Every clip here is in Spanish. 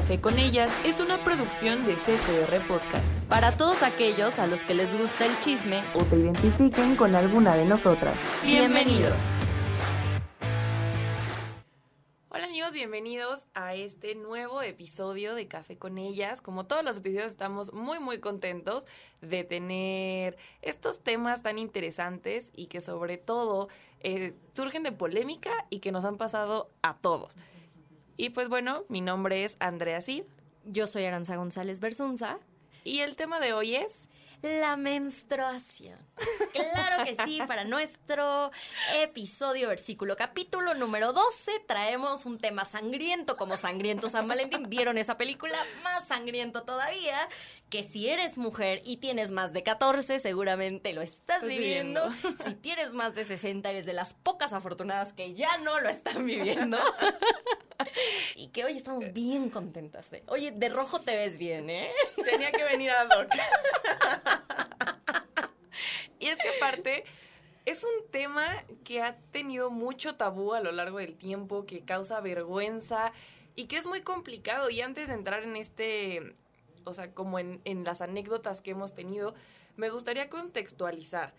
Café con ellas es una producción de CCR Podcast. Para todos aquellos a los que les gusta el chisme o te identifiquen con alguna de nosotras. Bienvenidos. Hola amigos, bienvenidos a este nuevo episodio de Café con ellas. Como todos los episodios estamos muy muy contentos de tener estos temas tan interesantes y que sobre todo eh, surgen de polémica y que nos han pasado a todos. Y pues bueno, mi nombre es Andrea Cid. Yo soy Aranza González Bersunza. Y el tema de hoy es la menstruación. Claro que sí, para nuestro episodio, versículo, capítulo número 12, traemos un tema sangriento como Sangriento San Valentín. ¿Vieron esa película? Más sangriento todavía, que si eres mujer y tienes más de 14, seguramente lo estás viviendo. Si tienes más de 60, eres de las pocas afortunadas que ya no lo están viviendo. y que hoy estamos bien contentas. ¿eh? Oye, de rojo te ves bien, ¿eh? Tenía que venir a Doc. y es que aparte es un tema que ha tenido mucho tabú a lo largo del tiempo, que causa vergüenza y que es muy complicado. Y antes de entrar en este, o sea, como en, en las anécdotas que hemos tenido, me gustaría contextualizar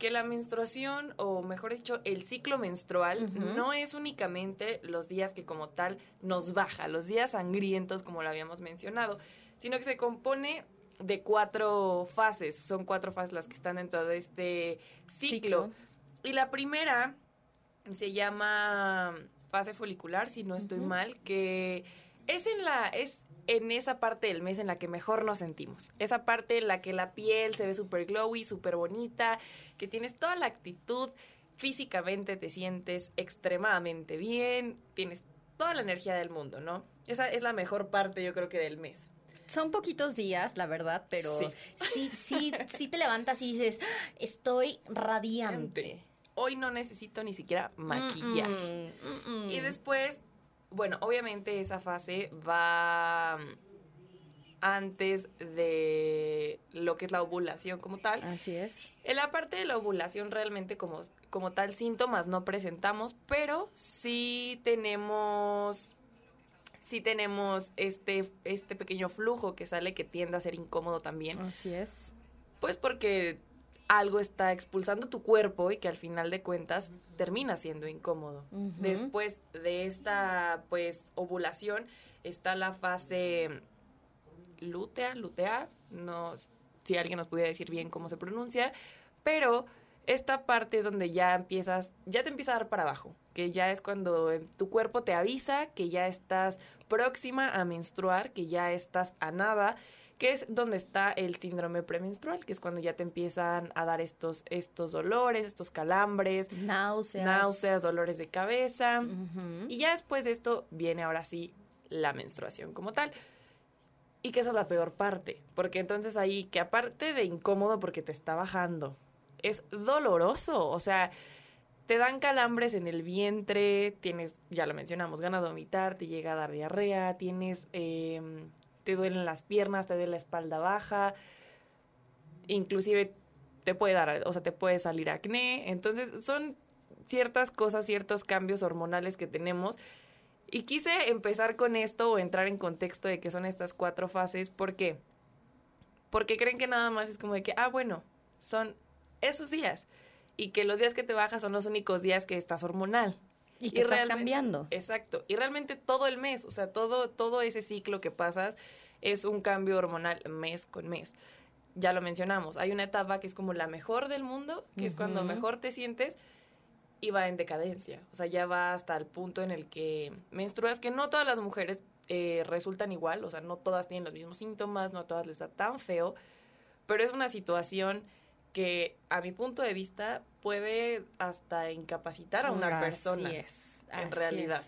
que la menstruación, o mejor dicho, el ciclo menstrual, no es únicamente los días que como tal nos baja, los días sangrientos como lo habíamos mencionado, sino que se compone de cuatro fases, son cuatro fases las que están dentro de este ciclo. Y la primera se llama fase folicular, si no estoy mal, que es en la es en esa parte del mes en la que mejor nos sentimos. Esa parte en la que la piel se ve súper glowy, súper bonita, que tienes toda la actitud, físicamente te sientes extremadamente bien, tienes toda la energía del mundo, ¿no? Esa es la mejor parte, yo creo que del mes. Son poquitos días, la verdad, pero sí, sí, sí, te levantas y dices, ah, estoy radiante. Hoy no necesito ni siquiera maquillaje. y después bueno, obviamente esa fase va antes de lo que es la ovulación como tal. Así es. En la parte de la ovulación realmente como, como tal síntomas no presentamos, pero sí tenemos sí tenemos este este pequeño flujo que sale que tiende a ser incómodo también. Así es. Pues porque algo está expulsando tu cuerpo y que al final de cuentas termina siendo incómodo. Después de esta pues ovulación está la fase lútea, lutea, no si alguien nos pudiera decir bien cómo se pronuncia, pero esta parte es donde ya empiezas, ya te empieza a dar para abajo, que ya es cuando tu cuerpo te avisa que ya estás próxima a menstruar, que ya estás a nada que es donde está el síndrome premenstrual, que es cuando ya te empiezan a dar estos, estos dolores, estos calambres, náuseas, náuseas dolores de cabeza. Y ya después de esto viene ahora sí la menstruación como tal. Y que esa es la peor parte, porque entonces ahí, que aparte de incómodo porque te está bajando, es doloroso, o sea, te dan calambres en el vientre, tienes, ya lo mencionamos, ganas de vomitar, te llega a dar diarrea, tienes eh, te duelen las piernas, te duele la espalda baja, inclusive te puede dar, o sea, te puede salir acné. Entonces, son ciertas cosas, ciertos cambios hormonales que tenemos. Y quise empezar con esto o entrar en contexto de que son estas cuatro fases. ¿Por qué? Porque creen que nada más es como de que, ah, bueno, son esos días. Y que los días que te bajas son los únicos días que estás hormonal. Y que estás cambiando. Exacto. Y realmente todo el mes, o sea, todo, todo ese ciclo que pasas es un cambio hormonal mes con mes. Ya lo mencionamos, hay una etapa que es como la mejor del mundo, que es cuando mejor te sientes y va en decadencia. O sea, ya va hasta el punto en el que menstruas, que no todas las mujeres eh, resultan igual, o sea, no todas tienen los mismos síntomas, no a todas les da tan feo, pero es una situación que a mi punto de vista puede hasta incapacitar a una persona. Es, en realidad.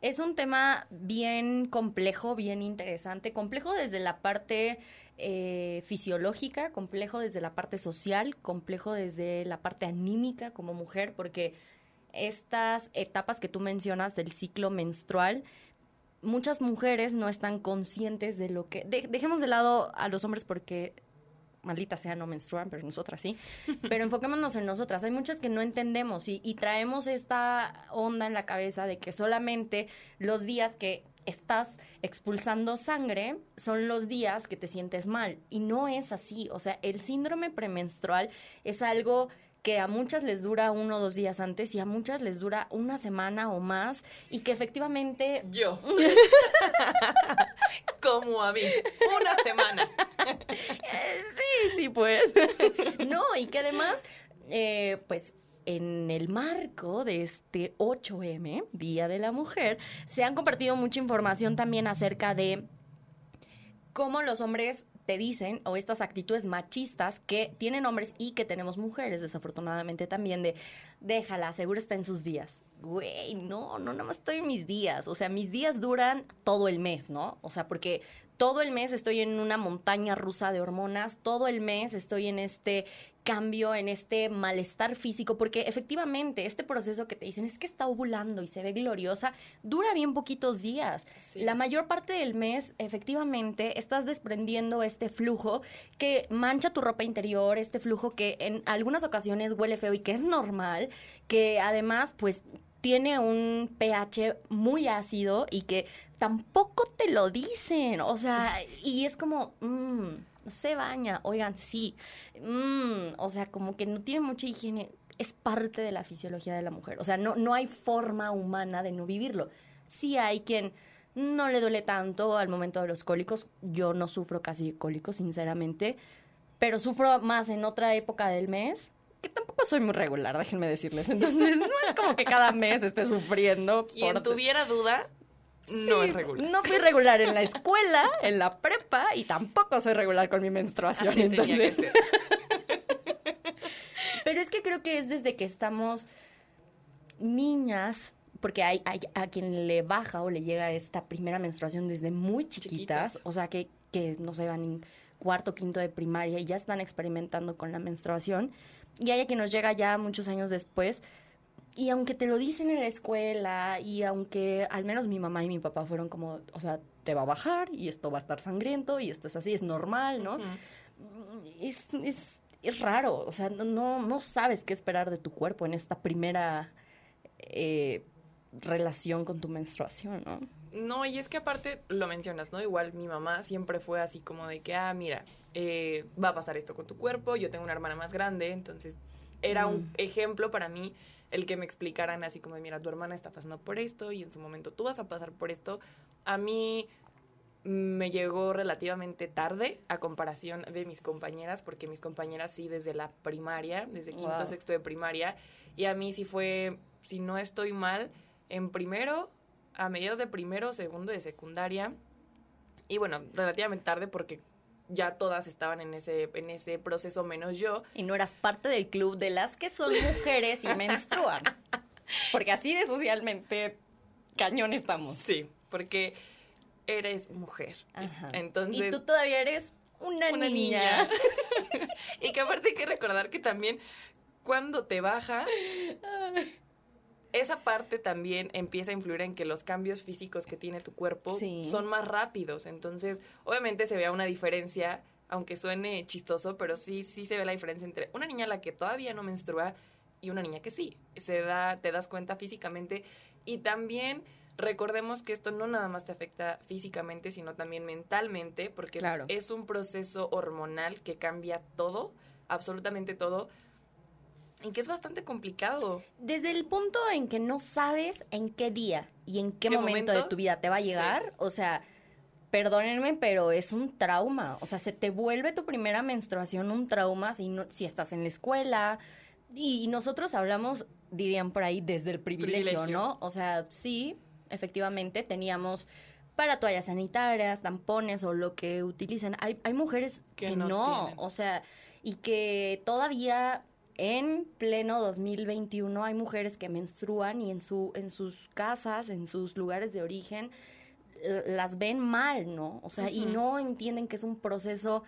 Es. un tema bien complejo, bien interesante, complejo desde la parte eh, fisiológica, complejo desde la parte social, complejo desde la parte anímica como mujer, porque estas etapas que tú mencionas del ciclo menstrual, muchas mujeres no están conscientes de lo que... dejemos de lado a los hombres porque maldita sea, no menstruan, pero nosotras sí. Pero enfoquémonos en nosotras. Hay muchas que no entendemos y traemos esta onda en la cabeza de que solamente los días que estás expulsando sangre son los días que te sientes mal. Y no es así. O sea, el síndrome premenstrual es algo que a muchas les dura uno o dos días antes y a muchas les dura una semana o más y que efectivamente... Yo. Como a mí. Una semana. sí, sí, pues. no, y que además, eh, pues en el marco de este 8M, Día de la Mujer, se han compartido mucha información también acerca de cómo los hombres te dicen, o estas actitudes machistas que tienen hombres y que tenemos mujeres, desafortunadamente también, de déjala, seguro está en sus días. Güey, no, no, nada más estoy en mis días. O sea, mis días duran todo el mes, ¿no? O sea, porque todo el mes estoy en una montaña rusa de hormonas, todo el mes estoy en este cambio, en este malestar físico, porque efectivamente este proceso que te dicen es que está ovulando y se ve gloriosa, dura bien poquitos días. La mayor parte del mes, efectivamente, estás desprendiendo este flujo que mancha tu ropa interior, este flujo que en algunas ocasiones huele feo y que es normal, que además, pues tiene un pH muy ácido y que tampoco te lo dicen. O sea, y es como, mmm, se baña, oigan, sí. Mm, o sea, como que no tiene mucha higiene. Es parte de la fisiología de la mujer. O sea, no, no hay forma humana de no vivirlo. Sí hay quien no le duele tanto al momento de los cólicos. Yo no sufro casi cólicos, sinceramente. Pero sufro más en otra época del mes que tampoco soy muy regular, déjenme decirles. Entonces, no es como que cada mes esté sufriendo. Quien tuviera duda, no es regular. No fui regular en la escuela, en la prepa, y tampoco soy regular con mi menstruación. entonces. Pero es que creo que es desde que estamos niñas, porque hay, hay, a quien le baja o le llega esta primera menstruación desde muy chiquitas, o sea, que, que no se van en cuarto, quinto de primaria y ya están experimentando con la menstruación y hay a quien nos llega ya muchos años después. Y aunque te lo dicen en la escuela y aunque al menos mi mamá y mi papá fueron como, o sea, te va a bajar y esto va a estar sangriento y esto es así, es normal, ¿no? es, es, es, raro, o sea, no, no sabes qué esperar de tu cuerpo en esta primera eh, relación con tu menstruación, ¿no? No, y es que aparte lo mencionas, ¿no? Igual mi mamá siempre fue así como de que, ah, mira, eh, va a pasar esto con tu cuerpo, yo tengo una hermana más grande, entonces era un mm. ejemplo para mí el que me explicaran así como de, mira, tu hermana está pasando por esto y en su momento tú vas a pasar por esto. A mí me llegó relativamente tarde a comparación de mis compañeras, porque mis compañeras sí desde la primaria, desde quinto, sexto de primaria, y a mí sí fue, si no estoy mal, en primero, a mediados de primero, segundo de secundaria, y bueno, relativamente tarde porque ya todas estaban en ese, en ese proceso menos yo. Y no eras parte del club de las que son mujeres y menstruan. Porque así de socialmente cañón estamos. Sí, porque eres mujer. Entonces. Y tú todavía eres una, niña. y que aparte hay que recordar que también cuando te baja, esa parte también empieza a influir en que los cambios físicos que tiene tu cuerpo son más rápidos. Entonces, obviamente se vea una diferencia, aunque suene chistoso, pero sí, sí se ve la diferencia entre una niña a la que todavía no menstrua y una niña que sí. Se da, te das cuenta físicamente. Y también recordemos que esto no nada más te afecta físicamente, sino también mentalmente, porque es un proceso hormonal que cambia todo, absolutamente todo y que es bastante complicado. Desde el punto en que no sabes en qué día y en qué, momento, de tu vida te va a llegar, o sea, perdónenme, pero es un trauma. O sea, se te vuelve tu primera menstruación un trauma si, no, si estás en la escuela. Y nosotros hablamos, dirían por ahí, desde el privilegio, ¿no? O sea, sí, efectivamente, teníamos para toallas sanitarias, tampones o lo que utilicen. Hay, hay mujeres que, no o sea, y que todavía en pleno 2021 hay mujeres que menstruan y en, su, en sus casas, en sus lugares de origen, las ven mal, ¿no? O sea, y no entienden que es un proceso,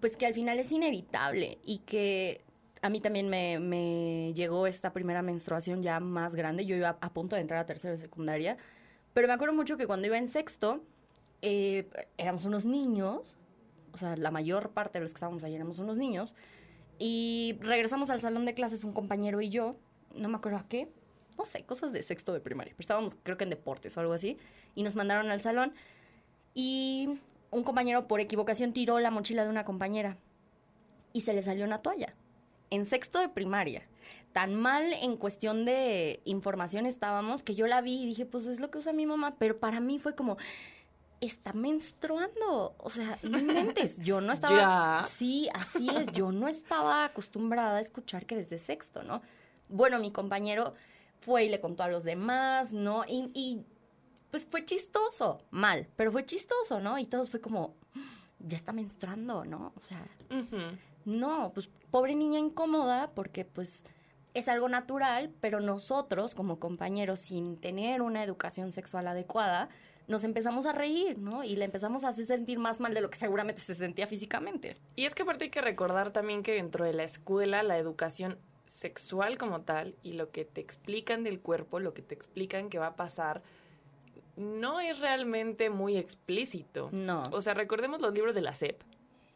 pues que al final es inevitable y que a mí también me, me llegó esta primera menstruación ya más grande. Yo iba a punto de entrar a tercera de secundaria, pero me acuerdo mucho que cuando iba en sexto, eh, éramos unos niños, o sea, la mayor parte de los que estábamos ahí éramos unos niños. Y regresamos al salón de clases un compañero y yo, no me acuerdo a qué, no sé, cosas de sexto de primaria, pero estábamos creo que en deportes o algo así, y nos mandaron al salón y un compañero por equivocación tiró la mochila de una compañera y se le salió una toalla. En sexto de primaria. Tan mal en cuestión de información estábamos que yo la vi y dije, pues es lo que usa mi mamá, pero para mí fue como, está menstruando. O sea, no inventes. Yo no estaba. Ya. Sí, así es. Yo no estaba acostumbrada a escuchar que desde sexto, ¿no? Bueno, mi compañero fue y le contó a los demás, ¿no? Y, y, pues fue chistoso. Mal, pero fue chistoso, ¿no? Y todos fue como, ya está menstruando, ¿no? O sea, no, pues pobre niña incómoda porque pues es algo natural, pero nosotros como compañeros sin tener una educación sexual adecuada, nos empezamos a reír, ¿no? Y le empezamos a hacer sentir más mal de lo que seguramente se sentía físicamente. Y es que aparte hay que recordar también que dentro de la escuela la educación sexual como tal y lo que te explican del cuerpo, lo que te explican que va a pasar, no es realmente muy explícito. No. O sea, recordemos los libros de la SEP,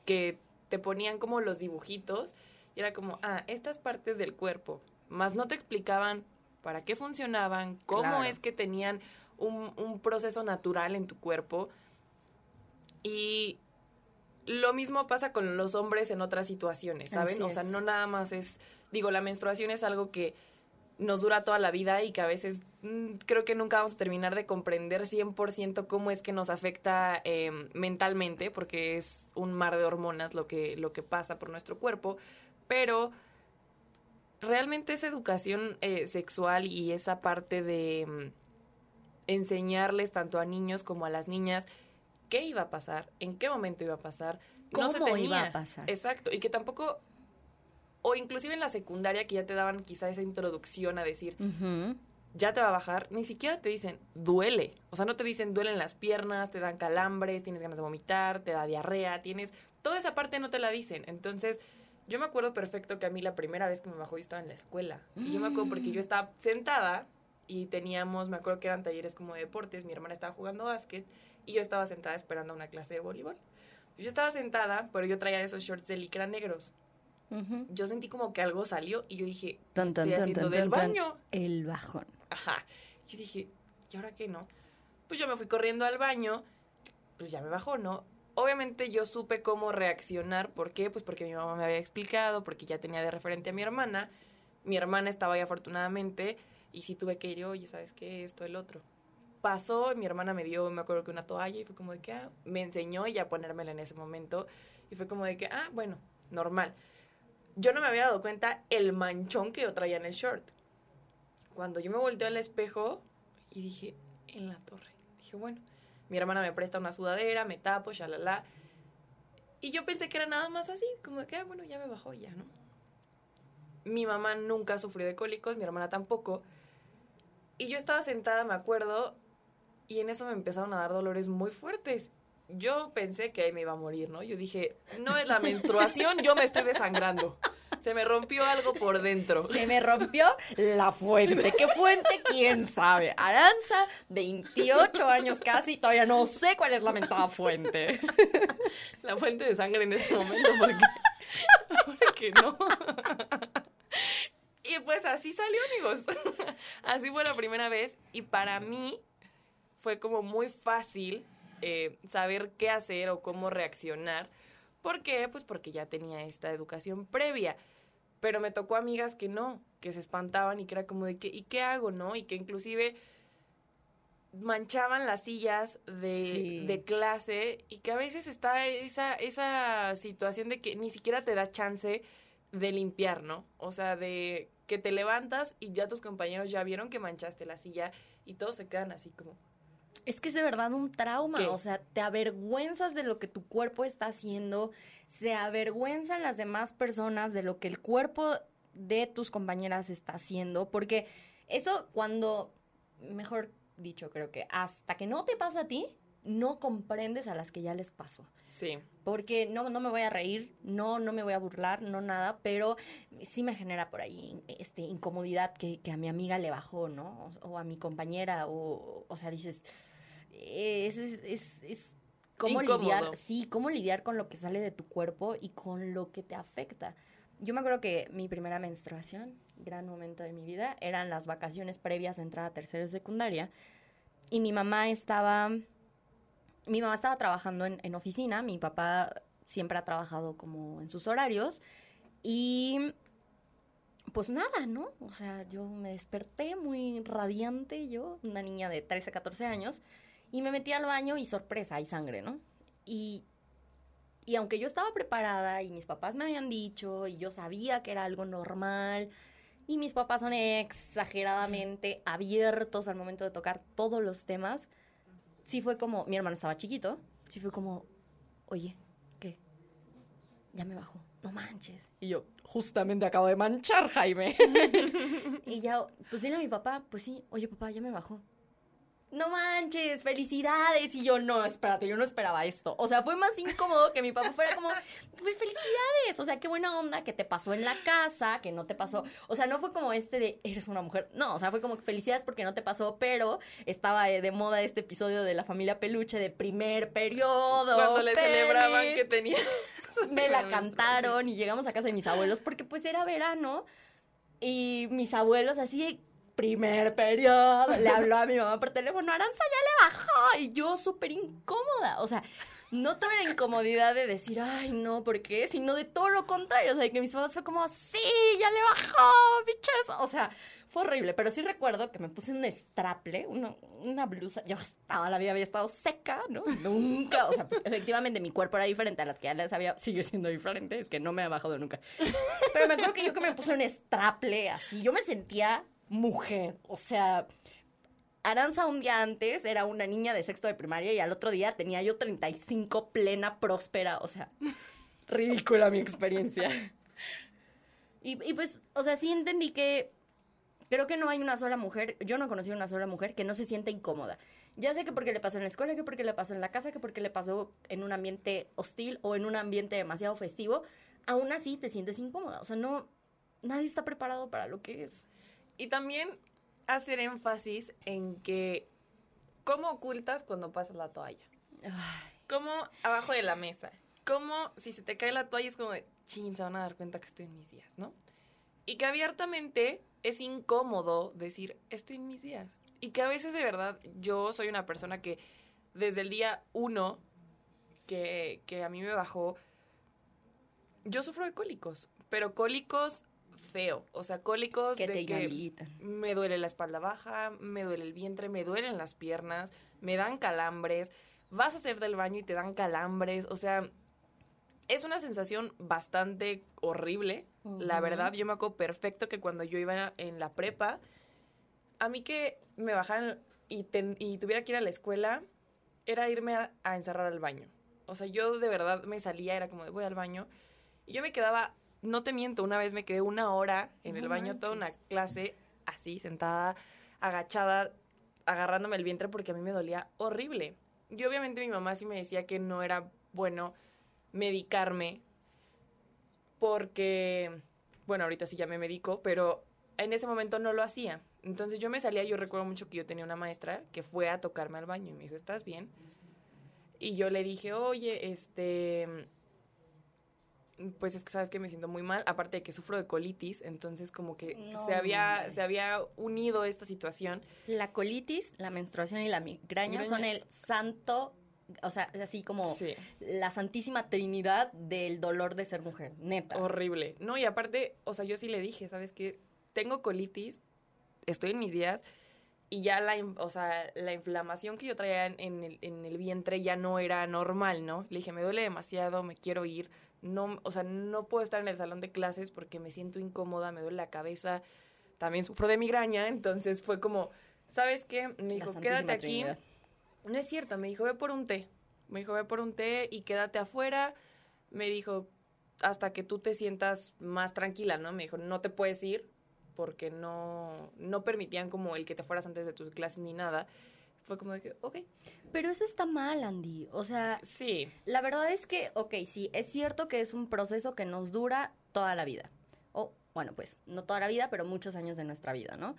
que te ponían como los dibujitos y era como, ah, estas partes del cuerpo, más no te explicaban para qué funcionaban, cómo Claro. es que tenían un, un proceso natural en tu cuerpo. Y lo mismo pasa con los hombres en otras situaciones, ¿saben? Así o sea, no nada más es, digo, la menstruación es algo que nos dura toda la vida y que a veces mm, creo que nunca vamos a terminar de comprender 100% cómo es que nos afecta eh, mentalmente, porque es un mar de hormonas lo que, lo que pasa por nuestro cuerpo, pero realmente esa educación eh, sexual y esa parte de mm, enseñarles tanto a niños como a las niñas qué iba a pasar, en qué momento iba a pasar, no se ¿Cómo tenía. iba a pasar? Exacto, y que tampoco, o inclusive en la secundaria que ya te daban quizá esa introducción a decir, ya te va a bajar, ni siquiera te dicen duele. O sea, no te dicen duelen las piernas, te dan calambres, tienes ganas de vomitar, te da diarrea, tienes... Toda esa parte no te la dicen. Entonces, yo me acuerdo perfecto que a mí la primera vez que me bajó yo estaba en la escuela. Y yo me acuerdo porque yo estaba sentada y teníamos, me acuerdo que eran talleres como de deportes, mi hermana estaba jugando básquet y yo estaba sentada esperando una clase de voleibol. Yo estaba sentada, pero yo traía esos shorts de licra negros. Ujú. Yo sentí como que algo salió y yo dije, ¿qué Tan, tan, estoy haciendo del baño? El bajón. Ajá. Yo dije, ¿y ahora qué no? Pues yo me fui corriendo al baño, pues ya me bajó, ¿no? Obviamente yo supe cómo reaccionar, ¿por qué? Pues porque mi mamá me había explicado, porque ya tenía de referente a mi hermana. Mi hermana estaba ahí afortunadamente y sí tuve que ir, oye, ¿sabes qué? Esto, el otro. Pasó, mi hermana me dio, me acuerdo que una toalla y fue como de que, ah, me enseñó y a ponérmela en ese momento y fue como de que, ah, bueno, normal. Yo no me había dado cuenta el manchón que yo traía en el short cuando yo me volteé al espejo y dije, en la torre. Dije, bueno, mi hermana me presta una sudadera, me tapo, shalala. Y yo pensé que era nada más así, como de que, ah, bueno, ya me bajó ya, ¿no? Mi mamá nunca sufrió de cólicos, mi hermana tampoco. Y yo estaba sentada, me acuerdo, y en eso me empezaron a dar dolores muy fuertes. Yo pensé que ahí me iba a morir, ¿no? Yo dije, no es la menstruación, yo me estoy desangrando. Se me rompió algo por dentro. Se me rompió la fuente. ¿Qué fuente? ¿Quién sabe? Aranza, 28 años casi, todavía no sé cuál es la mentada fuente. la fuente de sangre en ese momento porque, porque no. Y pues así salió, amigos. Así fue la primera vez y para mí fue como muy fácil eh, saber qué hacer o cómo reaccionar. ¿Por qué? Pues porque ya tenía esta educación previa. Pero me tocó amigas que no, que se espantaban y que era como de que, ¿y qué hago, no? Y que inclusive manchaban las sillas de, Sí. de clase y que a veces está esa, esa situación de que ni siquiera te da chance de limpiar, ¿no? O sea, de que te levantas y ya tus compañeros ya vieron que manchaste la silla y todos se quedan así como, Es que es de verdad un trauma, ¿Qué? o sea, te avergüenzas de lo que tu cuerpo está haciendo, se avergüenzan las demás personas de lo que el cuerpo de tus compañeras está haciendo, porque eso cuando, mejor dicho, creo que hasta que no te pasa a ti, no comprendes a las que ya les pasó. sí, Porque no, no me voy a reír, no, no me voy a burlar, no nada, pero sí me genera por ahí este, incomodidad que, que a mi amiga le bajó, ¿no? O, o a mi compañera, o, o sea, dices, es, es, es, es cómo Incómodo. lidiar, sí, cómo lidiar con lo que sale de tu cuerpo y con lo que te afecta. Yo me acuerdo que mi primera menstruación, gran momento de mi vida, eran las vacaciones previas a entrar a tercero de secundaria. Y mi mamá estaba, mi mamá estaba trabajando en, oficina, mi papá siempre ha trabajado como en sus horarios. Y pues nada, ¿no? O sea, yo me desperté muy radiante, yo, una niña de 13, 14 años, y me metí al baño y sorpresa, hay sangre, ¿no? Y, y aunque yo estaba preparada y mis papás me habían dicho y yo sabía que era algo normal, y mis papás son exageradamente abiertos al momento de tocar todos los temas, sí fue como, mi hermano estaba chiquito, sí fue como, oye, ¿qué? Ya me bajó, no manches. Y yo, justamente acabo de manchar, Jaime. y ya, pues dile a mi papá, pues sí, oye papá, ya me bajó. No manches, felicidades. Y yo, no, espérate, yo no esperaba esto. O sea, fue más incómodo que mi papá fuera como, "Pues, felicidades. O sea, qué buena onda que te pasó en la casa, que no te pasó. O sea, no fue como este de, eres una mujer. No, o sea, fue como que felicidades porque no te pasó, pero estaba eh, de moda este episodio de la familia peluche de primer periodo. Cuando le celebraban que tenía. me la cantaron y llegamos a casa de mis abuelos porque pues era verano y mis abuelos así primer periodo. Le habló a mi mamá por teléfono, Aranza ya le bajó y yo súper incómoda, o sea, no tuve la incomodidad de decir, ay no, ¿por qué? Sino de todo lo contrario, o sea, que mis papás fue como, sí, ya le bajó, bichos, o sea, fue horrible, pero sí recuerdo que me puse un straple, una, blusa, yo estaba, la vida había estado seca, ¿no? Nunca, o sea, pues efectivamente mi cuerpo era diferente a las que ya les había, sigue siendo diferente, es que no me ha bajado nunca. Pero me acuerdo que yo que me puse un straple así, yo me sentía mujer, o sea, Aranza un día antes era una niña de sexto de primaria y al otro día tenía yo 35 plena, próspera, o sea, ridícula mi experiencia. Y, y pues, o sea, sí entendí que creo que no hay una sola mujer, yo no conocí una sola mujer que no se sienta incómoda. Ya sé que porque le pasó en la escuela, que porque le pasó en la casa, que porque le pasó en un ambiente hostil o en un ambiente demasiado festivo, aún así te sientes incómoda. O sea, no, nadie está preparado para lo que es. Y también hacer énfasis en que cómo ocultas cuando pasas la toalla. Ay, Como abajo de la mesa. Como si se te cae la toalla es como de, chin, se van a dar cuenta que estoy en mis días, ¿no? Y que abiertamente es incómodo decir, estoy en mis días. Y que a veces de verdad yo soy una persona que desde el día uno que, que a mí me bajó, yo sufro de cólicos, pero cólicos feo, o sea, cólicos que de te que inhabilitan. me duele la espalda baja, me duele el vientre, me duelen las piernas, me dan calambres, vas a hacer del baño y te dan calambres, o sea, es una sensación bastante horrible, la verdad, yo me acuerdo perfecto que cuando yo iba en la prepa, a mí que me bajaran y, ten- y tuviera que ir a la escuela, era irme a, a encerrar al baño. O sea, yo de verdad me salía, era como de voy al baño, y yo me quedaba, no te miento, una vez me quedé una hora en el baño, toda una clase, así, sentada, agachada, agarrándome el vientre porque a mí me dolía horrible. Y obviamente mi mamá sí me decía que no era bueno medicarme porque, bueno, ahorita sí ya me medico, pero en ese momento no lo hacía. Entonces yo me salía, yo recuerdo mucho que yo tenía una maestra que fue a tocarme al baño y me dijo, ¿estás bien? Y yo le dije, oye, este, pues es que sabes que me siento muy mal, aparte de que sufro de colitis, entonces como que No, se, había, se había unido esta situación. La colitis, la menstruación y la migraña Migraña. son el santo, o sea, es así como Sí. la santísima trinidad del dolor de ser mujer, neta. Horrible. No, y aparte, o sea, yo sí le dije, ¿sabes qué? Tengo colitis, estoy en mis días y ya la, o sea, la inflamación que yo traía en el, en el vientre ya no era normal, ¿no? Le dije, me duele demasiado, me quiero ir, no, o sea, no puedo estar en el salón de clases porque me siento incómoda, me duele la cabeza, también sufro de migraña, entonces fue como, ¿sabes qué? Me dijo, quédate aquí. trinidad. No es cierto, me dijo, ve por un té. Me dijo, ve por un té y quédate afuera. Me dijo, hasta que tú te sientas más tranquila, ¿no? Me dijo, no te puedes ir porque no, no permitían como el que te fueras antes de tus clases ni nada. Fue como de que, ok, Pero eso está mal, Andy. O sea, sí, la verdad es que, ok, sí, es cierto que es un proceso que nos dura toda la vida. O, bueno, pues, no toda la vida, pero muchos años de nuestra vida, ¿no?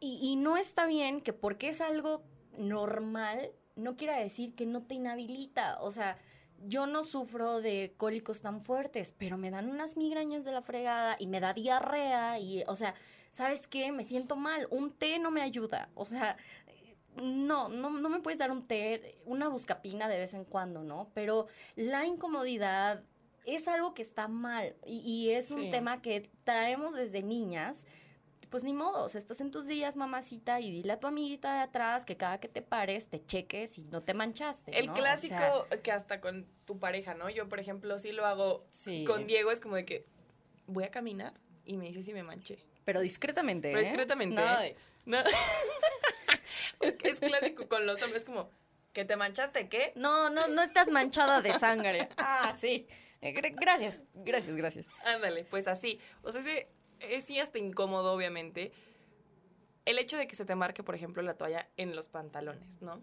Y, y no está bien que porque es algo normal, no quiere decir que no te inhabilita. O sea, yo no sufro de cólicos tan fuertes, pero me dan unas migrañas de la fregada y me da diarrea y, o sea, ¿sabes qué? Me siento mal. Un té no me ayuda. O sea, no, no, no me puedes dar un té, una buscapina de vez en cuando, ¿no? Pero la incomodidad es algo que está mal y, y es un tema que traemos desde niñas. Pues ni modo, o sea, estás en tus días, mamacita, y dile a tu amiguita de atrás que cada que te pares te cheques y no te manchaste. El ¿no? O clásico sea, que hasta con tu pareja, ¿no? Yo, por ejemplo, sí lo hago sí. con Diego, es como de que voy a caminar y me dice si me manché. Pero discretamente. Pero ¿eh? discretamente, Nada ¿eh? No. Porque es clásico con los hombres, como, ¿que te manchaste qué? No, no, no estás manchada de sangre. Ah, sí. Eh, gra- Gracias, gracias, gracias. Ándale, pues así. O sea, ese- es sí hasta incómodo, obviamente. El hecho de que se te marque, por ejemplo, la toalla en los pantalones, ¿no?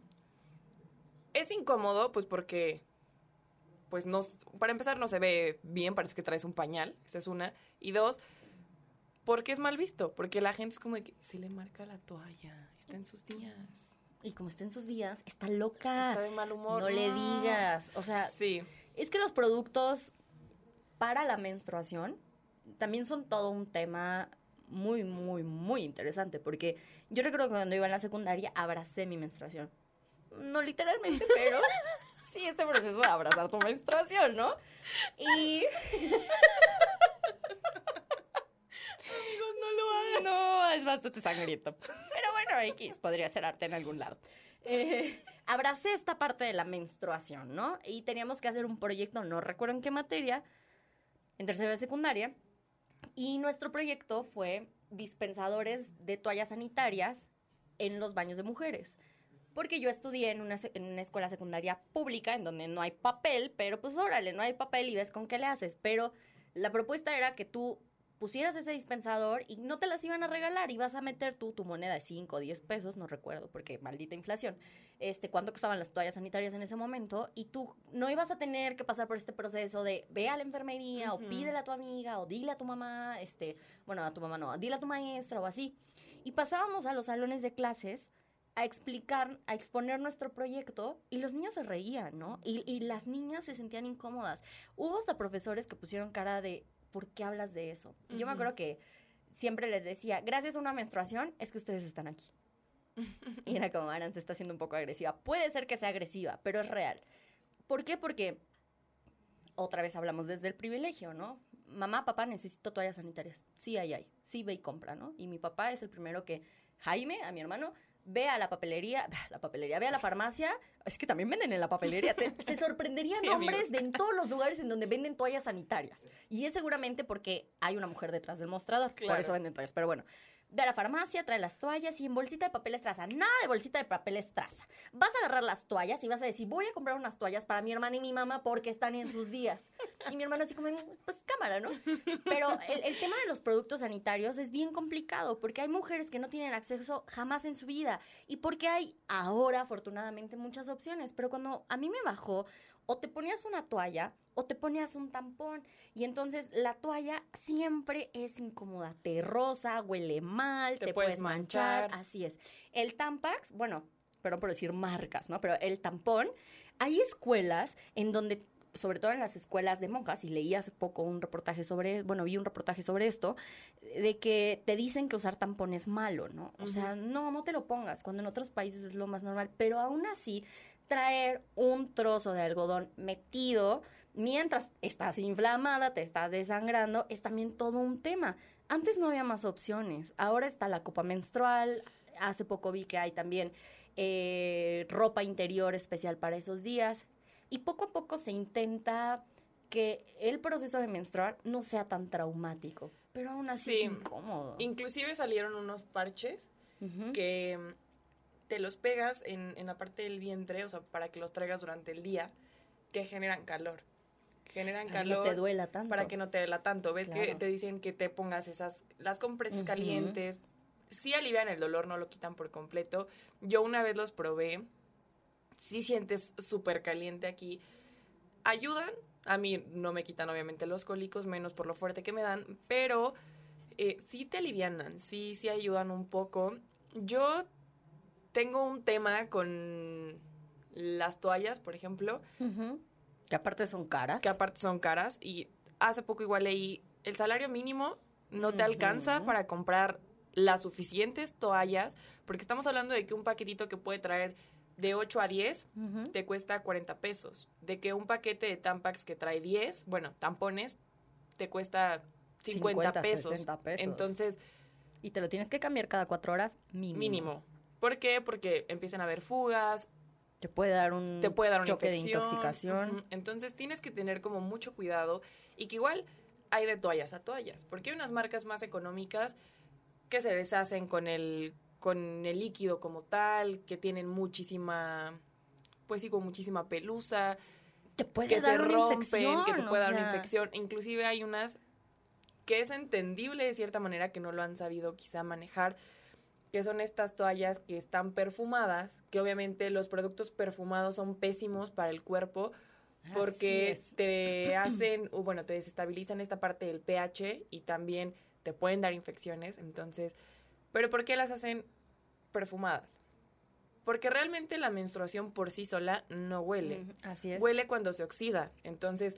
Es incómodo, pues porque, pues no, para empezar no se ve bien, parece que traes un pañal, esa es una. Y dos, porque es mal visto, porque la gente es como de que se le marca la toalla, está en sus días, Y como está en sus días, está loca. está de mal humor. No le digas. O sea, Sí, es que los productos para la menstruación también son todo un tema muy, muy, muy interesante. Porque yo recuerdo que cuando iba en la secundaria abracé mi menstruación. No literalmente, pero sí este proceso de abrazar tu menstruación, ¿no? Y amigos, no es bastante sangriento. Pero bueno, X podría ser arte en algún lado. Eh, abracé esta parte de la menstruación, ¿no? Y teníamos que hacer un proyecto, no recuerdo en qué materia, en tercero de secundaria. Y nuestro proyecto fue dispensadores de toallas sanitarias en los baños de mujeres. Porque yo estudié en una, en una escuela secundaria pública en donde no hay papel, pero pues órale, no hay papel y ves con qué le haces. Pero la propuesta era que tú pusieras ese dispensador y no te las iban a regalar, ibas a meter tú tu moneda de 5 o 10 pesos, no recuerdo, porque maldita inflación, este, cuánto costaban las toallas sanitarias en ese momento, y tú no ibas a tener que pasar por este proceso de ve a la enfermería o pídele a tu amiga o dile a tu mamá, este, bueno, a tu mamá no, dile a tu maestra o así. Y pasábamos a los salones de clases a explicar, a exponer nuestro proyecto y los niños se reían, ¿no? Y, y las niñas se sentían incómodas. Hubo hasta profesores que pusieron cara de, ¿por qué hablas de eso? Yo me acuerdo que siempre les decía, gracias a una menstruación es que ustedes están aquí. Y era como, Aran se está haciendo un poco agresiva. Puede ser que sea agresiva, pero es real. ¿Por qué? Porque otra vez hablamos desde el privilegio, ¿no? Mamá, papá, necesito toallas sanitarias. Sí, hay, hay. Sí, ve y compra, ¿no? Y mi papá es el primero que, Jaime, a mi hermano, ve a la papelería, la papelería, ve a la farmacia. Es que también venden en la papelería. Te- se sorprenderían Sí, amigos. de en todos los lugares en donde venden toallas sanitarias. Y es seguramente porque hay una mujer detrás del mostrador. Por eso venden toallas. Pero bueno, ve a la farmacia, trae las toallas y en bolsita de papel estraza. Nada de bolsita de papel estraza. Vas a agarrar las toallas y vas a decir, voy a comprar unas toallas para mi hermana y mi mamá porque están en sus días. Y mi hermano así como, pues cámara, ¿no? Pero el, el tema de los productos sanitarios es bien complicado porque hay mujeres que no tienen acceso jamás en su vida y porque hay ahora, afortunadamente, muchas opciones. Pero cuando a mí me bajó, o te ponías una toalla o te ponías un tampón. Y entonces la toalla siempre es incómoda, te rosa, huele mal, te, Te puedes, manchar. Así es. El Tampax, bueno, perdón por decir marcas, ¿no? Pero el tampón, hay escuelas en donde sobre todo en las escuelas de monjas, y leí hace poco un reportaje sobre, bueno, vi un reportaje sobre esto, de que te dicen que usar tampón es malo, ¿no? O sea, no, no te lo pongas, cuando en otros países es lo más normal, pero aún así, traer un trozo de algodón metido mientras estás inflamada, te estás desangrando, es también todo un tema. Antes no había más opciones, ahora está la copa menstrual, hace poco vi que hay también eh, ropa interior especial para esos días, y poco a poco se intenta que el proceso de menstruar no sea tan traumático, pero aún así Sí. es incómodo. Inclusive salieron unos parches que te los pegas en, en la parte del vientre, o sea, para que los traigas durante el día, que generan calor. Generan Para que no calor te duela tanto. para que no te duela tanto. ¿Ves que te dicen que te pongas esas, las compresas calientes? Sí alivian el dolor, no lo quitan por completo. Yo una vez los probé, sí sientes súper caliente aquí. Ayudan, a mí no me quitan obviamente los cólicos, menos por lo fuerte que me dan, pero eh, sí te alivianan, sí, sí ayudan un poco. Yo tengo un tema con las toallas, por ejemplo. Que aparte son caras. que aparte son caras. Y hace poco igual leí, el salario mínimo no te alcanza para comprar las suficientes toallas, porque estamos hablando de que un paquetito que puede traer de 8 a 10 Ujú. te cuesta 40 pesos. De que un paquete de Tampax que trae 10, bueno, tampones, te cuesta 50, 50, pesos. 60 pesos. Entonces, Y te lo tienes que cambiar cada cuatro horas mínimo. mínimo. ¿Por qué? Porque empiezan a haber fugas, Te puede dar un te puede dar una choque de infección. intoxicación. Ujú. Entonces tienes que tener como mucho cuidado y que igual hay de toallas a toallas, porque hay unas marcas más económicas que se deshacen con el con el líquido como tal, que tienen muchísima pues sí, con muchísima pelusa, Te puede que se dar una rompen, infección. que te puede dar una infección. Inclusive hay unas que es entendible de cierta manera que no lo han sabido quizá manejar, que son estas toallas que están perfumadas, que obviamente los productos perfumados son pésimos para el cuerpo porque te hacen, o bueno, te desestabilizan esta parte del pH y también te pueden dar infecciones, entonces, pero ¿por qué las hacen perfumadas? Porque realmente la menstruación por sí sola no huele. Así es. Huele cuando se oxida. Entonces,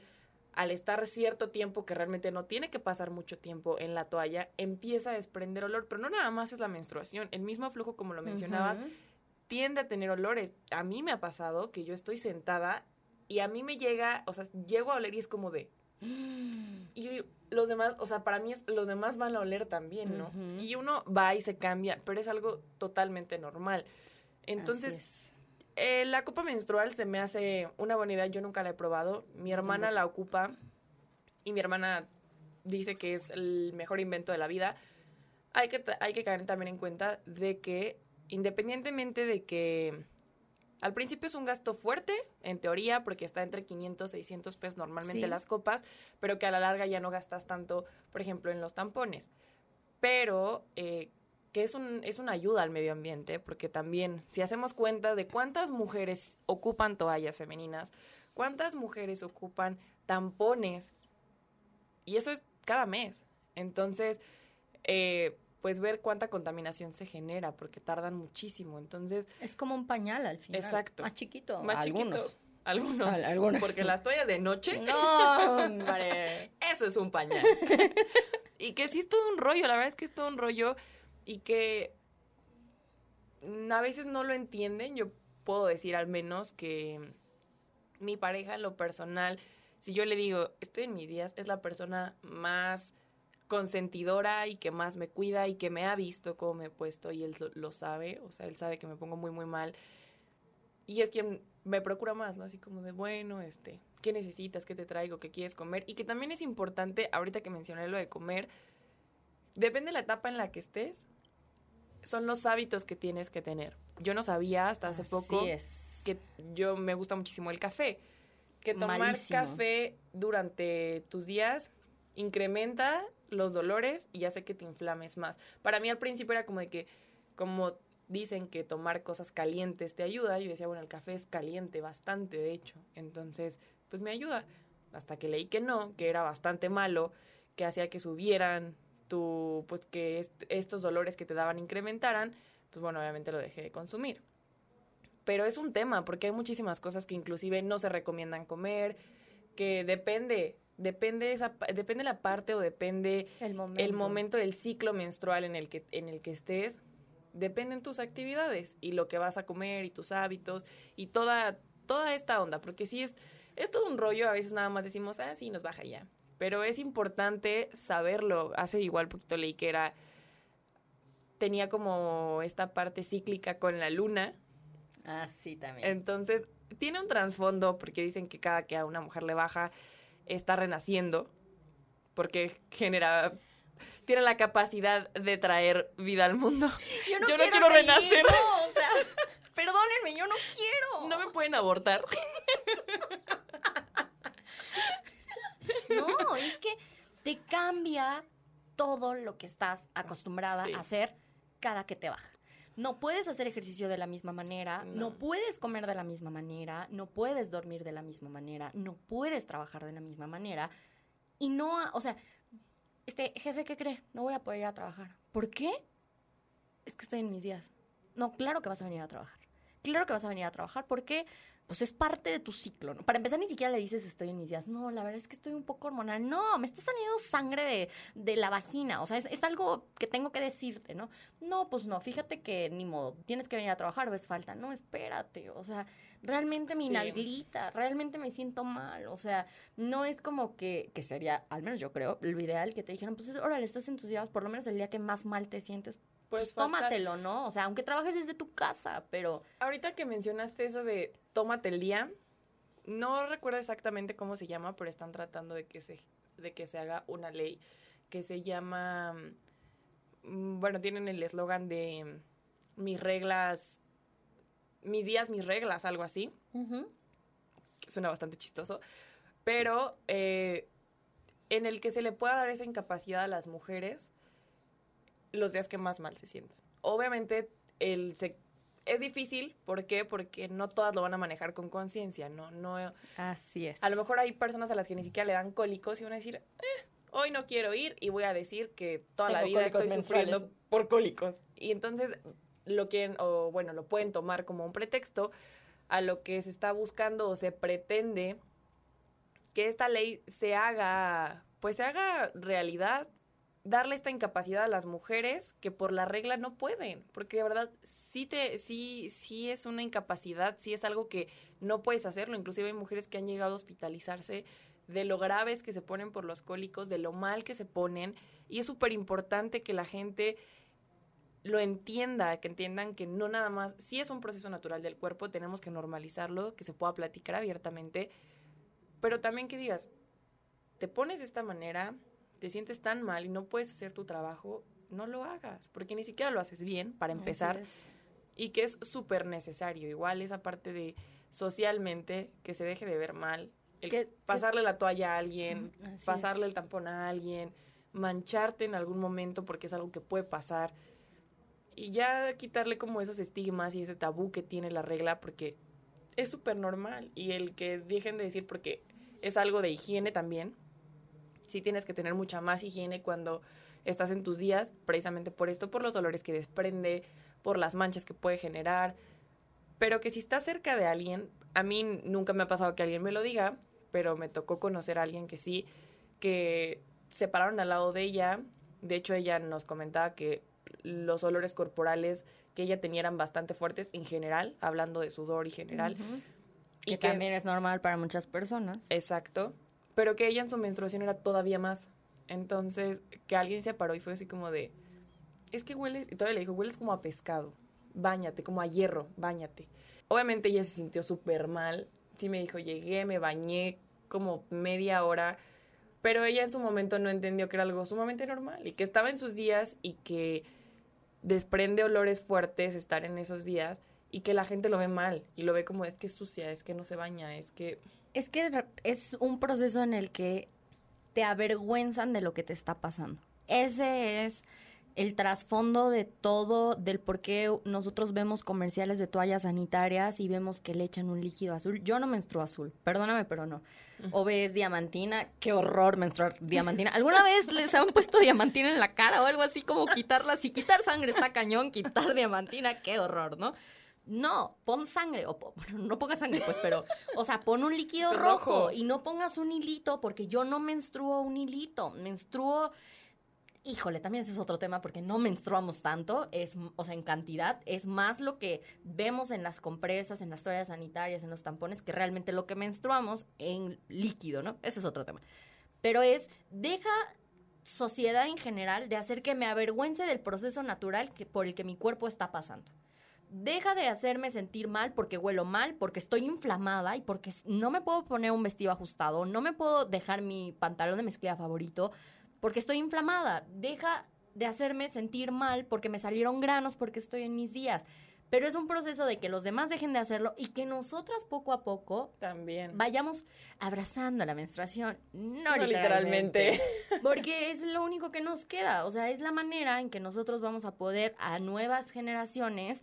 al estar cierto tiempo, que realmente no tiene que pasar mucho tiempo en la toalla, empieza a desprender olor. Pero no nada más es la menstruación. El mismo flujo, como lo mencionabas, tiende a tener olores. A mí me ha pasado que yo estoy sentada y a mí me llega, o sea, llego a oler y es como de... Y los demás, o sea, para mí es, los demás van a oler también, ¿no? Y uno va y se cambia, pero es algo totalmente normal. Entonces. Eh, la copa menstrual se me hace una buena idea, yo nunca la he probado. Mi hermana la ocupa y mi hermana dice que es el mejor invento de la vida. Hay que, hay que caer también en cuenta de que independientemente de que al principio es un gasto fuerte, en teoría, porque está entre 500 y 600 pesos normalmente Sí. las copas, pero que a la larga ya no gastas tanto, por ejemplo, en los tampones. Pero eh, que es, un, es una ayuda al medio ambiente, porque también si hacemos cuenta de cuántas mujeres ocupan toallas femeninas, cuántas mujeres ocupan tampones, y eso es cada mes. Entonces, eh, pues ver cuánta contaminación se genera, porque tardan muchísimo. Entonces, Es como un pañal al final. Exacto. Más chiquito. más algunos. chiquito. Algunos. Al- algunos. Porque las toallas de noche, No, hombre. eso es un pañal. y que sí es todo un rollo, la verdad es que es todo un rollo y que a veces no lo entienden. Yo puedo decir al menos que mi pareja en lo personal, si yo le digo, estoy en mis días, es la persona más consentidora y que más me cuida y que me ha visto cómo me he puesto y él lo sabe, o sea, él sabe que me pongo muy, muy mal. Y es quien me procura más, ¿no? Así como de, bueno, este, ¿qué necesitas? ¿Qué te traigo? ¿Qué quieres comer? Y que también es importante, ahorita que mencioné lo de comer, depende de la etapa en la que estés, son los hábitos que tienes que tener. Yo no sabía hasta hace poco es. que yo me gusta muchísimo el café. Que tomar Malísimo. café durante tus días incrementa los dolores y hace que te inflames más. Para mí al principio era como de que, como dicen que tomar cosas calientes te ayuda, yo decía, bueno, el café es caliente bastante, de hecho. Entonces, pues me ayuda. Hasta que leí que no, que era bastante malo, que hacía que subieran tu, pues que est- estos dolores que te daban incrementaran, pues bueno, obviamente lo dejé de consumir. Pero es un tema, porque hay muchísimas cosas que inclusive no se recomiendan comer, que depende, depende esa, depende la parte o depende El momento. el momento del ciclo menstrual en el que, en el que estés, dependen tus actividades y lo que vas a comer y tus hábitos y toda, toda esta onda, porque sí es, es todo un rollo, a veces nada más decimos, ah, sí, nos baja ya. Pero es importante saberlo. Hace igual poquito leí que era, tenía como esta parte cíclica con la luna, Ah, sí, también. entonces, tiene un trasfondo porque dicen que cada que a una mujer le baja está renaciendo porque genera tiene la capacidad de traer vida al mundo. yo yo no quiero renacer. no, o sea, perdónenme, yo no quiero. No me pueden abortar. No, es que te cambia todo lo que estás acostumbrada Sí. a hacer cada que te baja. No puedes hacer ejercicio de la misma manera, no. No. puedes comer de la misma manera, no puedes dormir de la misma manera, no puedes trabajar de la misma manera. Y no, o sea, este jefe, ¿qué cree? No voy a poder ir a trabajar. ¿Por qué? Es que estoy en mis días. No, claro que vas a venir a trabajar. claro que vas a venir a trabajar porque pues es parte de tu ciclo, ¿no? Para empezar, ni siquiera le dices estoy en mis días. No, la verdad es que estoy un poco hormonal. No, me está saliendo sangre de, de la vagina. O sea, es, es, algo que tengo que decirte, ¿no? No, pues no, fíjate que ni modo, tienes que venir a trabajar o es falta. No, espérate. O sea, realmente me sí. inhabilita, realmente me siento mal. O sea, no es como que, que sería, al menos yo creo, lo ideal que te dijeran, pues órale, estás en tus días, por lo menos el día que más mal te sientes, pues, pues tómatelo, ¿no? O sea, aunque trabajes desde tu casa, pero... Ahorita que mencionaste eso de tómate el día, no recuerdo exactamente cómo se llama, pero están tratando de que se, de que se haga una ley que se llama, mm, bueno, tienen el eslogan de mis reglas, mis días, mis reglas, algo así. Uh -huh. Suena bastante chistoso, pero eh, en el que se le pueda dar esa incapacidad a las mujeres los días que más mal se sientan. Obviamente, el se, es difícil, ¿por qué? Porque no todas lo van a manejar con conciencia, ¿no? no Así es. A lo mejor hay personas a las que ni siquiera le dan cólicos y van a decir, eh, hoy no quiero ir y voy a decir que toda Tengo la vida estoy sufriendo por cólicos. Y entonces lo quieren, o bueno, lo pueden tomar como un pretexto a lo que se está buscando o se pretende que esta ley se haga, pues se haga realidad darle esta incapacidad a las mujeres que por la regla no pueden, porque de verdad sí te sí sí es una incapacidad, sí es algo que no puedes hacerlo, inclusive hay mujeres que han llegado a hospitalizarse de lo graves que se ponen por los cólicos, de lo mal que se ponen y es súper importante que la gente lo entienda, que entiendan que no nada más, sí es un proceso natural del cuerpo, tenemos que normalizarlo, que se pueda platicar abiertamente, pero también que digas, te pones de esta manera, te sientes tan mal y no puedes hacer tu trabajo, no lo hagas, porque ni siquiera lo haces bien, para empezar, y que es súper necesario. Igual esa parte de socialmente que se deje de ver mal, el ¿Qué, pasarle qué? la toalla a alguien, Así pasarle es. el tampón a alguien, mancharte en algún momento porque es algo que puede pasar. Y ya quitarle como esos estigmas y ese tabú que tiene la regla porque es súper normal. Y el que dejen de decir porque es algo de higiene también, sí tienes que tener mucha más higiene cuando estás en tus días, precisamente por esto, por los dolores que desprende, por las manchas que puede generar, pero que si estás cerca de alguien, a mí nunca me ha pasado que alguien me lo diga, pero me tocó conocer a alguien que sí, que se pararon al lado de ella, de hecho ella nos comentaba que los olores corporales que ella tenía eran bastante fuertes en general, hablando de sudor y general. Uh -huh. y que, que también es normal para muchas personas. Exacto pero que ella en su menstruación era todavía más. Entonces, que alguien se paró y fue así como de, es que hueles, y todavía le dijo, hueles como a pescado, bañate, como a hierro, bañate. Obviamente ella se sintió súper mal, sí me dijo, llegué, me bañé como media hora, pero ella en su momento no entendió que era algo sumamente normal y que estaba en sus días y que desprende olores fuertes estar en esos días y que la gente lo ve mal y lo ve como es que es sucia, es que no se baña, es que es que es un proceso en el que te avergüenzan de lo que te está pasando. Ese es el trasfondo de todo, del por qué nosotros vemos comerciales de toallas sanitarias y vemos que le echan un líquido azul. Yo no menstruo azul, perdóname, pero no. O ves diamantina, qué horror menstruar diamantina. ¿Alguna vez les han puesto diamantina en la cara o algo así como quitarla? Si quitar sangre está cañón, quitar diamantina, qué horror, ¿no? No, pon sangre, o no pongas sangre, pues, pero, o sea, pon un líquido rojo. rojo y no pongas un hilito, porque yo no menstruo un hilito, menstruo, híjole, también ese es otro tema, porque no menstruamos tanto, es, o sea, en cantidad, es más lo que vemos en las compresas, en las toallas sanitarias, en los tampones, que realmente lo que menstruamos en líquido, ¿no? Ese es otro tema. Pero es, deja sociedad en general de hacer que me avergüence del proceso natural que, por el que mi cuerpo está pasando deja de hacerme sentir mal porque huelo mal, porque estoy inflamada y porque no me puedo poner un vestido ajustado, no me puedo dejar mi pantalón de mezclilla favorito porque estoy inflamada. Deja de hacerme sentir mal porque me salieron granos porque estoy en mis días. Pero es un proceso de que los demás dejen de hacerlo y que nosotras poco a poco también vayamos abrazando la menstruación. No, no literalmente, literalmente. Porque es lo único que nos queda. O sea, es la manera en que nosotros vamos a poder a nuevas generaciones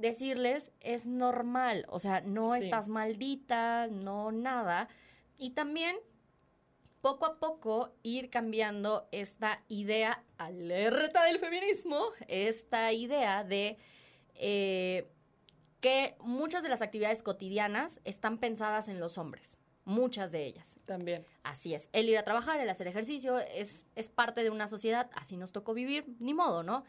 decirles es normal, o sea, no sí. estás maldita, no nada. Y también poco a poco ir cambiando esta idea alerta del feminismo, esta idea de eh, que muchas de las actividades cotidianas están pensadas en los hombres, muchas de ellas. También. Así es, el ir a trabajar, el hacer ejercicio, es, es parte de una sociedad, así nos tocó vivir, ni modo, ¿no?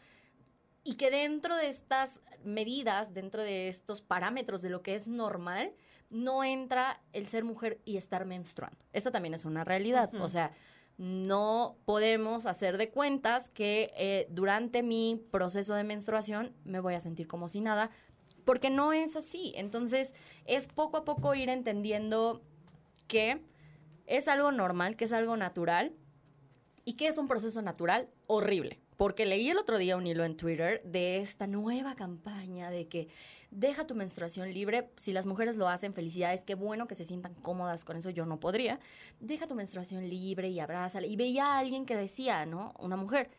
Y que dentro de estas medidas, dentro de estos parámetros de lo que es normal, no entra el ser mujer y estar menstruando. Esa también es una realidad. O sea, no podemos hacer de cuentas que eh, durante mi proceso de menstruación me voy a sentir como si nada, porque no es así. Entonces, es poco a poco ir entendiendo que es algo normal, que es algo natural y que es un proceso natural horrible. Porque leí el otro día un hilo en Twitter de esta nueva campaña de que deja tu menstruación libre. Si las mujeres lo hacen, felicidades, qué bueno que se sientan cómodas con eso, yo no podría. Deja tu menstruación libre y abrázala. Y veía a alguien que decía, ¿no? Una mujer,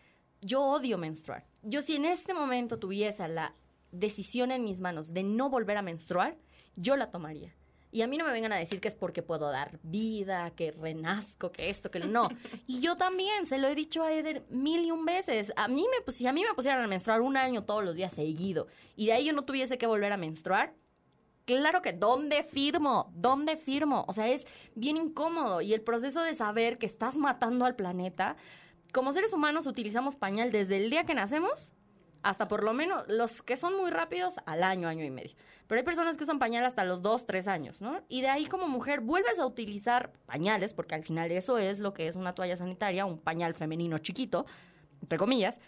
yo odio menstruar. Yo si en este momento tuviese la decisión en mis manos de no volver a menstruar, yo la tomaría. Y a mí no me vengan a decir que es porque puedo dar vida, que renazco, que esto, que lo- no. Y yo también, se lo he dicho a Eder mil y un veces. A mí me, pues, si a mí me pusieran a menstruar un año todos los días seguido y de ahí yo no tuviese que volver a menstruar, claro que ¿dónde firmo? ¿Dónde firmo? O sea, es bien incómodo y el proceso de saber que estás matando al planeta. Como seres humanos utilizamos pañal desde el día que nacemos hasta por lo menos los que son muy rápidos al año, año y medio. Pero hay personas que usan pañal hasta los dos, tres años, ¿no? Y de ahí como mujer vuelves a utilizar pañales, porque al final eso es lo que es una toalla sanitaria, un pañal femenino chiquito, entre comillas.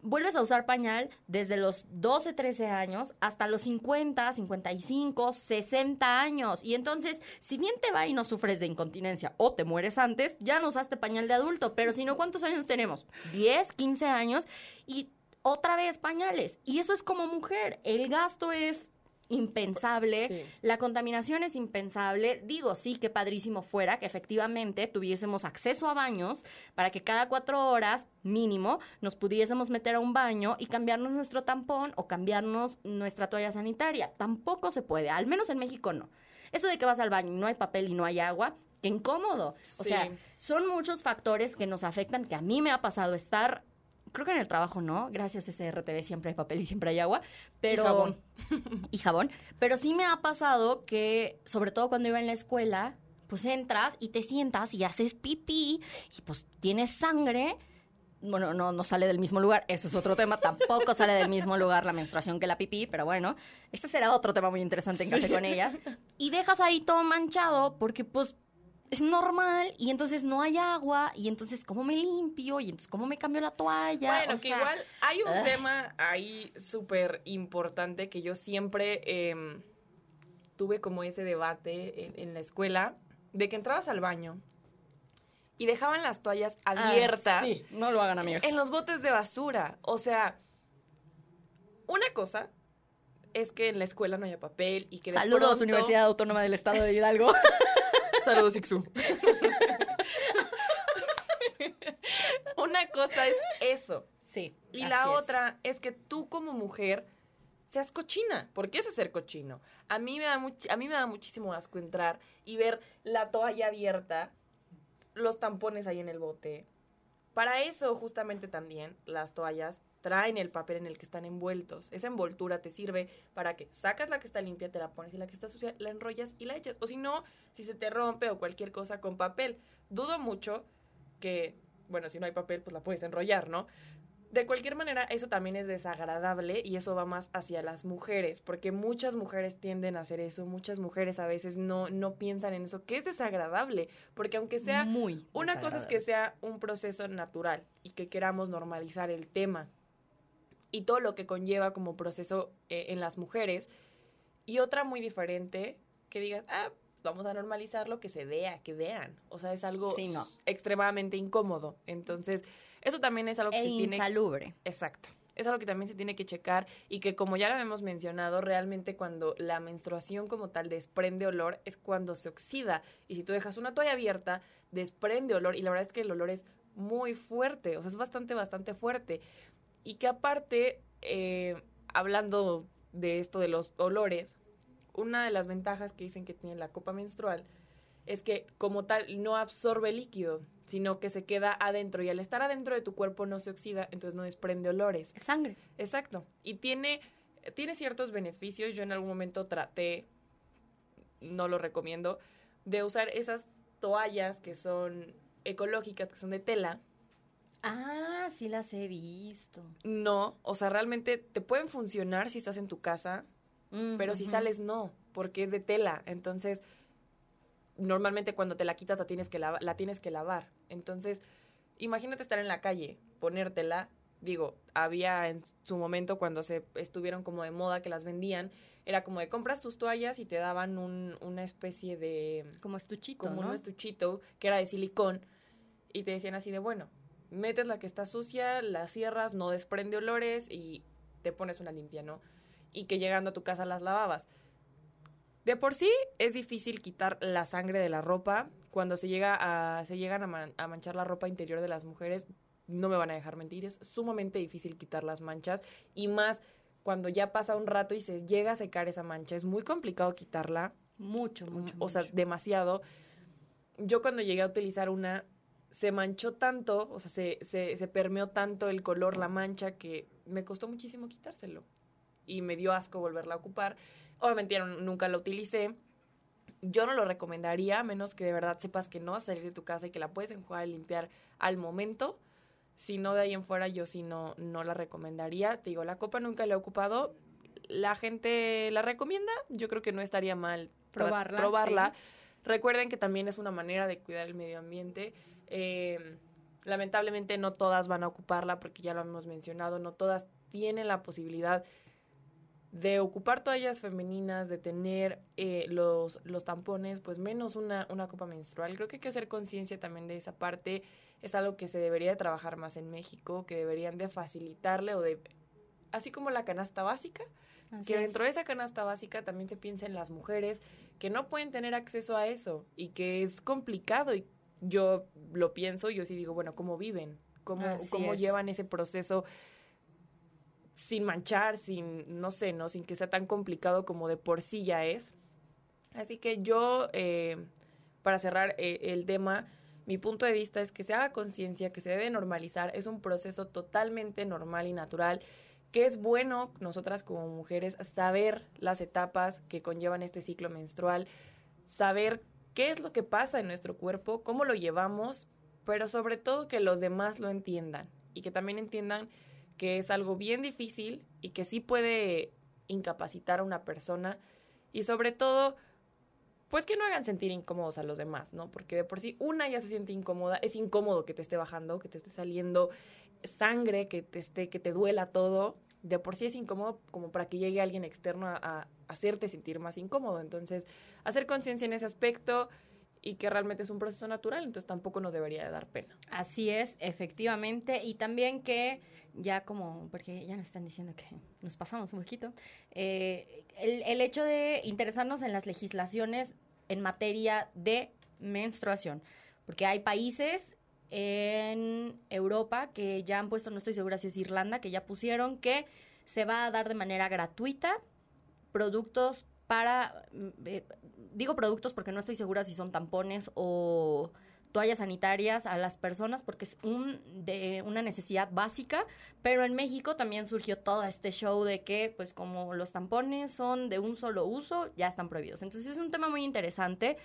Vuelves a usar pañal desde los 12, 13 años hasta los 50, 55, 60 años. Y entonces, si bien te va y no sufres de incontinencia o te mueres antes, ya no usaste pañal de adulto. Pero si no, ¿cuántos años tenemos? 10, 15 años y otra vez pañales. Y eso es como mujer. El gasto es impensable. Sí. La contaminación es impensable. Digo, sí, que padrísimo fuera que efectivamente tuviésemos acceso a baños para que cada cuatro horas mínimo nos pudiésemos meter a un baño y cambiarnos nuestro tampón o cambiarnos nuestra toalla sanitaria. Tampoco se puede, al menos en México no. Eso de que vas al baño y no hay papel y no hay agua, qué incómodo. O Sí. sea, son muchos factores que nos afectan, que a mí me ha pasado estar, creo que en el trabajo no, gracias a SRTV siempre hay papel y siempre hay agua, pero... jabón. y jabón. Pero sí me ha pasado que, sobre todo cuando iba en la escuela, pues entras y te sientas y haces pipí y pues tienes sangre. Bueno, no, no sale del mismo lugar, ese es otro tema, tampoco sale del mismo lugar la menstruación que la pipí, pero bueno, este será otro tema muy interesante en Café con ellas. Y dejas ahí todo manchado porque pues es normal y entonces no hay agua y entonces cómo me limpio y entonces cómo me cambio la toalla. Bueno, O que sea, igual hay un ah. tema ahí súper importante que yo siempre em, tuve como ese debate en, en la escuela, de que entrabas al baño y dejaban las toallas ah, abiertas sí, no lo hagan amigos. en los botes de basura. O sea, una cosa es que en la escuela no haya papel y que de Saludos, pronto- Universidad Autónoma del Estado de Hidalgo. Saludos, Ixu. Una cosa es eso. Sí. Y así la es. otra es que tú como mujer seas cochina, porque eso es ser cochino. A mí me da much- a mí me da muchísimo asco entrar y ver la toalla abierta, los tampones ahí en el bote. Para eso justamente también las toallas traen el papel en el que están envueltos. Esa envoltura te sirve para que sacas la que está limpia, te la pones y la que está sucia la enrollas y la echas. O si no, si se te rompe o cualquier cosa con papel. Dudo mucho que, bueno, si no hay papel, pues la puedes enrollar, ¿no? De cualquier manera, eso también es desagradable y eso va más hacia las mujeres, porque muchas mujeres tienden a hacer eso, muchas mujeres a veces no, no piensan en eso, que es desagradable, porque aunque sea muy una cosa es que sea un proceso natural y que queramos normalizar el tema y todo lo que conlleva como proceso eh, en las mujeres, y otra muy diferente que digas, ah, vamos a normalizarlo, que se vea, que vean. O sea, es algo Sí, no. extremadamente incómodo. Entonces, eso también es algo que E se tiene insalubre. Exacto. Es algo que también se tiene que checar y que como ya lo hemos mencionado, realmente cuando la menstruación como tal desprende olor es cuando se oxida. Y si tú dejas una toalla abierta, desprende olor y la verdad es que el olor es muy fuerte, o sea, es bastante, bastante fuerte. Y que aparte, eh, hablando de esto de los olores, una de las ventajas que dicen que tiene la copa menstrual es que como tal no absorbe líquido, sino que se queda adentro y al estar adentro de tu cuerpo no se oxida, entonces no desprende olores. Es sangre. Exacto. Y tiene tiene ciertos beneficios. Yo en algún momento traté, no lo recomiendo, de usar esas toallas que son ecológicas, que son de tela. Ah, sí las he visto. No, o sea, realmente te pueden funcionar si estás en tu casa, pero si sales no, porque es de tela. Entonces, normalmente cuando te la quitas la tienes que, la tienes que lavar. Entonces, imagínate estar en la calle, ponértela. Digo, había en su momento cuando se estuvieron como de moda que las vendían, era como de compras tus toallas y te daban un, una especie de... Como estuchito, Como un estuchito que era de silicón y te decían así de, bueno, metes la que está sucia, la cierras, no desprende olores y te pones una limpia, ¿no? Y que llegando a tu casa las lavabas. De por sí es difícil quitar la sangre de la ropa. Cuando se, llega a, se llegan a, manchar la ropa interior de las mujeres, no me van a dejar mentir, es sumamente difícil quitar las manchas y más cuando ya pasa un rato y se llega a secar esa mancha, es muy complicado quitarla. Mucho, mucho. O sea, demasiado. Yo cuando llegué a utilizar una, se manchó tanto, o sea, se, se, se permeó tanto el color, la mancha, que me costó muchísimo quitárselo. Y me dio asco volverla a ocupar. Obviamente nunca la utilicé. Yo no lo recomendaría, a menos que de verdad sepas que no vas a salir de tu casa y que la puedes enjuagar y limpiar al momento. Si no, de ahí en fuera, yo sí no, no la recomendaría. Te digo, la copa nunca la he ocupado. La gente la recomienda. Yo creo que no estaría mal probarla. probarla. Recuerden que también es una manera de cuidar el medio ambiente. Eh, lamentablemente no todas van a ocuparla porque ya lo hemos mencionado, no todas tienen la posibilidad de ocupar toallas femeninas, de tener eh, los, los tampones, pues menos una, una copa menstrual. Creo que hay que hacer conciencia también de esa parte. Es algo que se debería de trabajar más en México, que deberían de facilitarle o de... Así como la canasta básica, que dentro de esa canasta básica también se piensa en las mujeres que no pueden tener acceso a eso y que es complicado y yo lo pienso, yo sí digo, bueno, ¿cómo viven? ¿Cómo, cómo llevan ese proceso sin manchar, sin, no sé, ¿no? Sin que sea tan complicado como de por sí ya es. Así que yo, eh, para cerrar eh, el tema, mi punto de vista es que se haga conciencia, que se debe normalizar, es un proceso totalmente normal y natural, que es bueno nosotras como mujeres saber las etapas que conllevan este ciclo menstrual, saber qué es lo que pasa en nuestro cuerpo, cómo lo llevamos, pero sobre todo que los demás lo entiendan y que también entiendan que es algo bien difícil y que sí puede incapacitar a una persona y sobre todo, pues que no hagan sentir incómodos a los demás, ¿no? Porque de por sí una ya se siente incómoda, es incómodo que te esté bajando, que te esté saliendo sangre, que te esté, que te duela todo. De por sí es incómodo como para que llegue alguien externo a, a hacerte sentir más incómodo. Entonces, hacer conciencia en ese aspecto, y que realmente es un proceso natural, entonces tampoco nos debería de dar pena. Así es, efectivamente, y también que ya como, porque ya nos están diciendo que nos pasamos un poquito, eh, el, el hecho de interesarnos en las legislaciones en materia de menstruación, porque hay países en Europa que ya han puesto, no estoy segura si es Irlanda, que ya pusieron que se va a dar de manera gratuita productos para, mm, eh, digo productos porque no estoy segura si son tampones o toallas sanitarias a las personas porque es un, de una necesidad básica, pero en México también surgió todo este show de que pues como los tampones son de un solo uso, ya están prohibidos. Entonces es un tema muy interesante.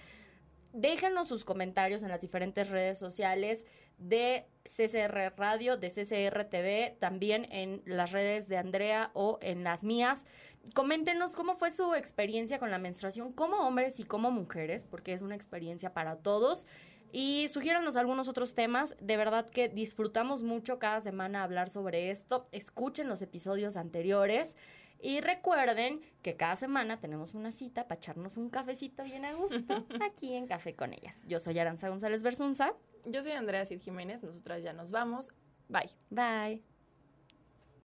Déjenos sus comentarios en las diferentes redes sociales de CCR Radio, de CCR TV, también en las redes de Andrea o en las mías. Coméntenos cómo fue su experiencia con la menstruación como hombres y como mujeres, porque es una experiencia para todos. Y sugiéranos algunos otros temas. De verdad que disfrutamos mucho cada semana hablar sobre esto. Escuchen los episodios anteriores. Y recuerden que cada semana tenemos una cita para echarnos un cafecito bien a gusto aquí en Café con ellas. Yo soy Aranza González Bersunza. Yo soy Andrea Cid Jiménez. Nosotras ya nos vamos. Bye. Bye.